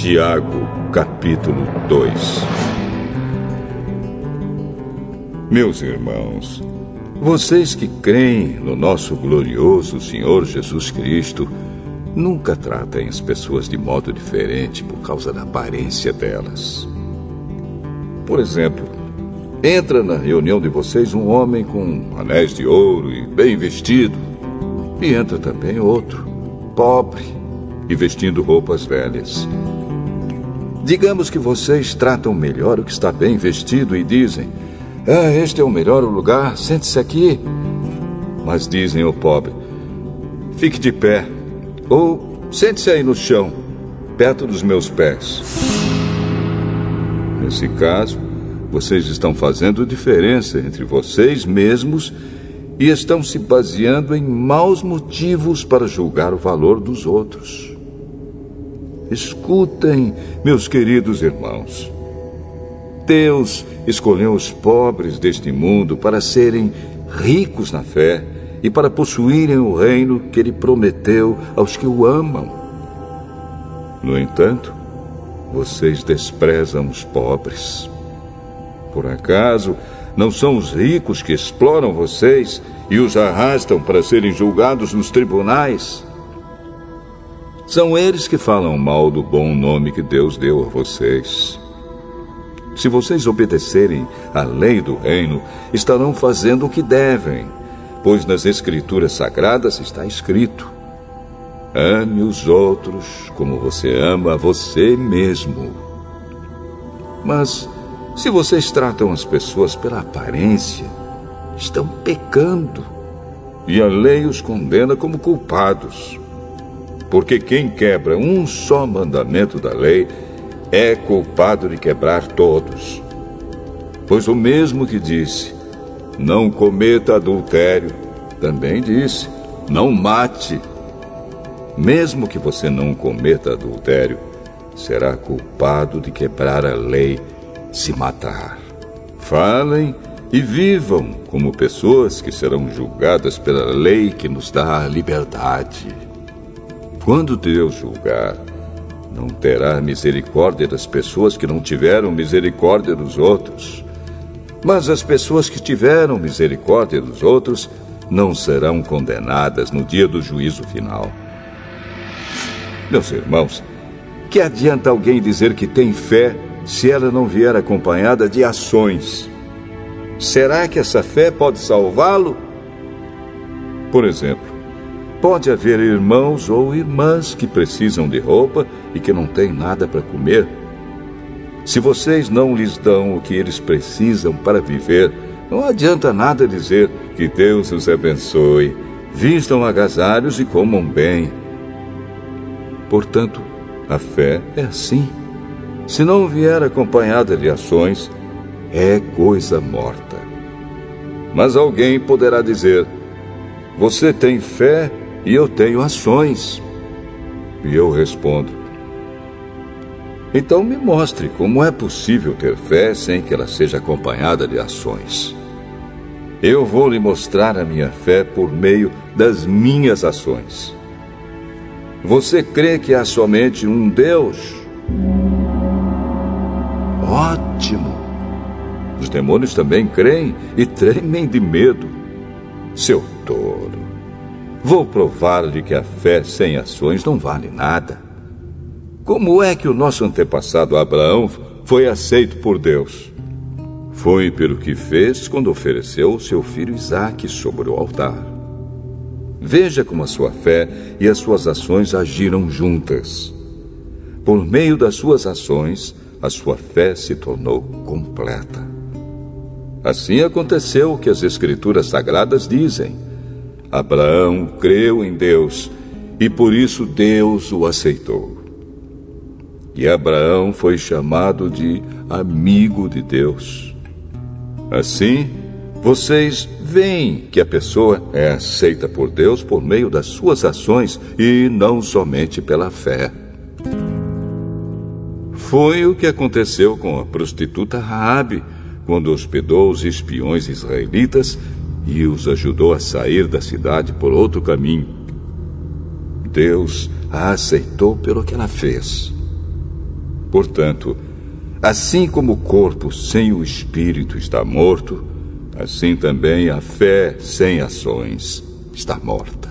Tiago, capítulo 2 Meus irmãos, vocês que creem no nosso glorioso Senhor Jesus Cristo, nunca tratem as pessoas de modo diferente por causa da aparência delas. Por exemplo, entra na reunião de vocês um homem com anéis de ouro e bem vestido, e entra também outro, pobre e vestindo roupas velhas. Digamos que vocês tratam melhor o que está bem vestido e dizem: Ah, este é o melhor lugar, sente-se aqui. Mas dizem ao pobre: Fique de pé, ou sente-se aí no chão, perto dos meus pés. Nesse caso, vocês estão fazendo diferença entre vocês mesmos e estão se baseando em maus motivos para julgar o valor dos outros. Escutem, meus queridos irmãos. Deus escolheu os pobres deste mundo para serem ricos na fé e para possuírem o reino que ele prometeu aos que o amam. No entanto, vocês desprezam os pobres. Por acaso, não são os ricos que exploram vocês e os arrastam para serem julgados nos tribunais? São eles que falam mal do bom nome que Deus deu a vocês. Se vocês obedecerem à lei do reino, estarão fazendo o que devem, pois nas Escrituras Sagradas está escrito: Ame os outros como você ama você mesmo. Mas, se vocês tratam as pessoas pela aparência, estão pecando, e a lei os condena como culpados porque quem quebra um só mandamento da lei é culpado de quebrar todos. Pois o mesmo que disse, não cometa adultério, também disse, não mate. Mesmo que você não cometa adultério, será culpado de quebrar a lei se matar. Falem e vivam como pessoas que serão julgadas pela lei que nos dá a liberdade. Quando Deus julgar, não terá misericórdia das pessoas que não tiveram misericórdia dos outros. Mas as pessoas que tiveram misericórdia dos outros não serão condenadas no dia do juízo final. Meus irmãos, que adianta alguém dizer que tem fé se ela não vier acompanhada de ações? Será que essa fé pode salvá-lo? Por exemplo, Pode haver irmãos ou irmãs que precisam de roupa e que não têm nada para comer. Se vocês não lhes dão o que eles precisam para viver, não adianta nada dizer que Deus os abençoe, vistam agasalhos e comam bem. Portanto, a fé é assim. Se não vier acompanhada de ações, é coisa morta. Mas alguém poderá dizer: Você tem fé e eu tenho ações. E eu respondo: Então me mostre como é possível ter fé sem que ela seja acompanhada de ações. Eu vou lhe mostrar a minha fé por meio das minhas ações. Você crê que há somente um Deus? Ótimo! Os demônios também creem e tremem de medo. Seu tolo. Vou provar-lhe que a fé sem ações não vale nada. Como é que o nosso antepassado Abraão foi aceito por Deus? Foi pelo que fez quando ofereceu seu filho Isaque sobre o altar. Veja como a sua fé e as suas ações agiram juntas. Por meio das suas ações, a sua fé se tornou completa. Assim aconteceu o que as Escrituras Sagradas dizem. Abraão creu em Deus e por isso Deus o aceitou. E Abraão foi chamado de amigo de Deus. Assim, vocês veem que a pessoa é aceita por Deus por meio das suas ações e não somente pela fé. Foi o que aconteceu com a prostituta Raabe, quando hospedou os espiões israelitas e os ajudou a sair da cidade por outro caminho. Deus a aceitou pelo que ela fez. Portanto, assim como o corpo sem o espírito está morto, assim também a fé sem ações está morta.